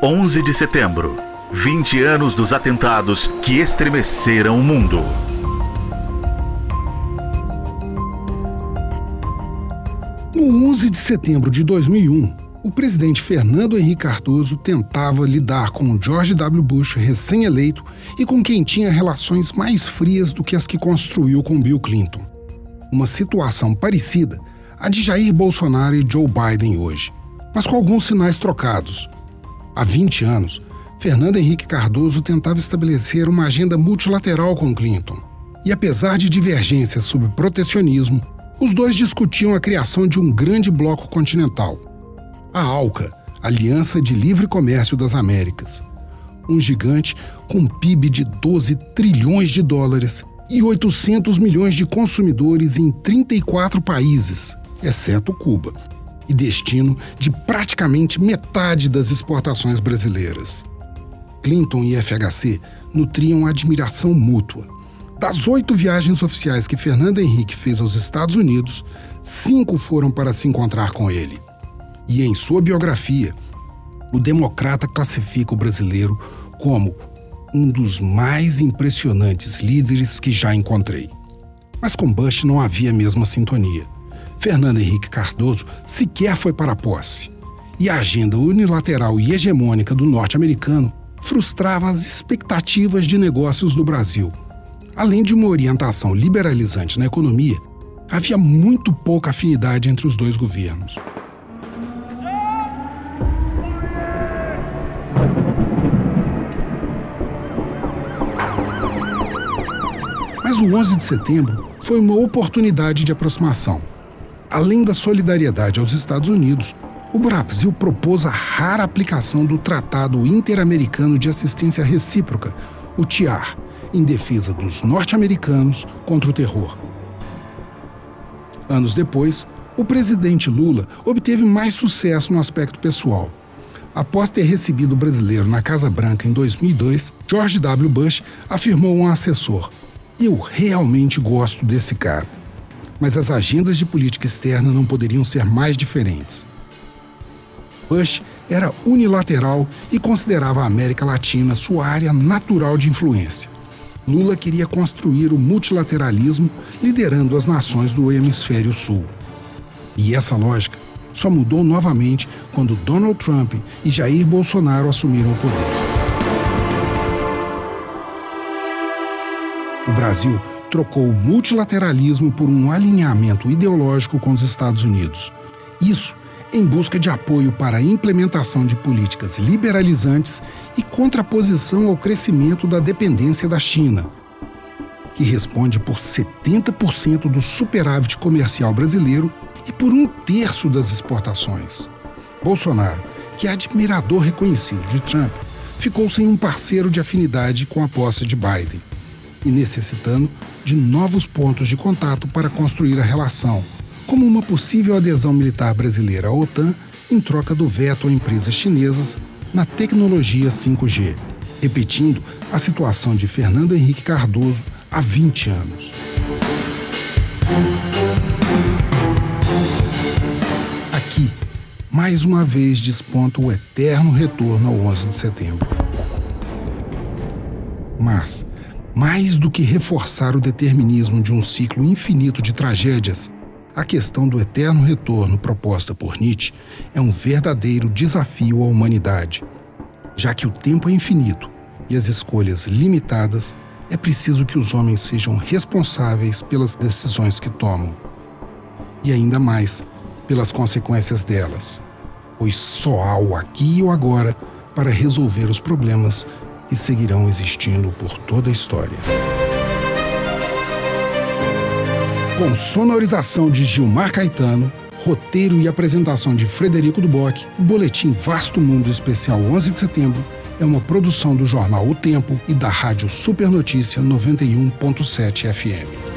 11 de setembro 20 anos dos atentados que estremeceram o mundo. No 11 de setembro de 2001, o presidente Fernando Henrique Cardoso tentava lidar com George W. Bush recém-eleito e com quem tinha relações mais frias do que as que construiu com Bill Clinton. Uma situação parecida à de Jair Bolsonaro e Joe Biden hoje, mas com alguns sinais trocados. Há 20 anos, Fernando Henrique Cardoso tentava estabelecer uma agenda multilateral com Clinton. E apesar de divergências sobre protecionismo, os dois discutiam a criação de um grande bloco continental. A ALCA, Aliança de Livre Comércio das Américas. Um gigante com PIB de 12 trilhões de dólares e 800 milhões de consumidores em 34 países, exceto Cuba, e destino de praticamente metade das exportações brasileiras. Clinton e FHC nutriam admiração mútua. Das oito viagens oficiais que Fernando Henrique fez aos Estados Unidos, cinco foram para se encontrar com ele. E em sua biografia, o democrata classifica o brasileiro como um dos mais impressionantes líderes que já encontrei. Mas com Bush não havia a mesma sintonia. Fernando Henrique Cardoso sequer foi para a posse. E a agenda unilateral e hegemônica do norte-americano frustrava as expectativas de negócios do Brasil. Além de uma orientação liberalizante na economia, havia muito pouca afinidade entre os dois governos. Mas o 11 de setembro foi uma oportunidade de aproximação. Além da solidariedade aos Estados Unidos, o Brasil propôs a rara aplicação do Tratado Interamericano de Assistência Recíproca, o TIAR, em defesa dos norte-americanos contra o terror. Anos depois, o presidente Lula obteve mais sucesso no aspecto pessoal. Após ter recebido o brasileiro na Casa Branca em 2002, George W. Bush afirmou a um assessor: Eu realmente gosto desse cara. Mas as agendas de política externa não poderiam ser mais diferentes. Bush era unilateral e considerava a América Latina sua área natural de influência. Lula queria construir o multilateralismo liderando as nações do hemisfério sul. E essa lógica só mudou novamente quando Donald Trump e Jair Bolsonaro assumiram o poder. O Brasil trocou o multilateralismo por um alinhamento ideológico com os Estados Unidos. Isso em busca de apoio para a implementação de políticas liberalizantes e contraposição ao crescimento da dependência da China, que responde por 70% do superávit comercial brasileiro e por um terço das exportações. Bolsonaro, que é admirador reconhecido de Trump, ficou sem um parceiro de afinidade com a posse de Biden e necessitando de novos pontos de contato para construir a relação como uma possível adesão militar brasileira à OTAN em troca do veto a empresas chinesas na tecnologia 5G, repetindo a situação de Fernando Henrique Cardoso há 20 anos. Aqui, mais uma vez desponta o eterno retorno ao 11 de setembro. Mas, mais do que reforçar o determinismo de um ciclo infinito de tragédias, a questão do eterno retorno proposta por Nietzsche é um verdadeiro desafio à humanidade. Já que o tempo é infinito e as escolhas limitadas, é preciso que os homens sejam responsáveis pelas decisões que tomam. E ainda mais pelas consequências delas, pois só há o aqui e o agora para resolver os problemas que seguirão existindo por toda a história com sonorização de Gilmar Caetano, roteiro e apresentação de Frederico Duboc, o Boletim Vasto Mundo Especial 11 de Setembro é uma produção do jornal O Tempo e da rádio Super Notícia 91.7 FM.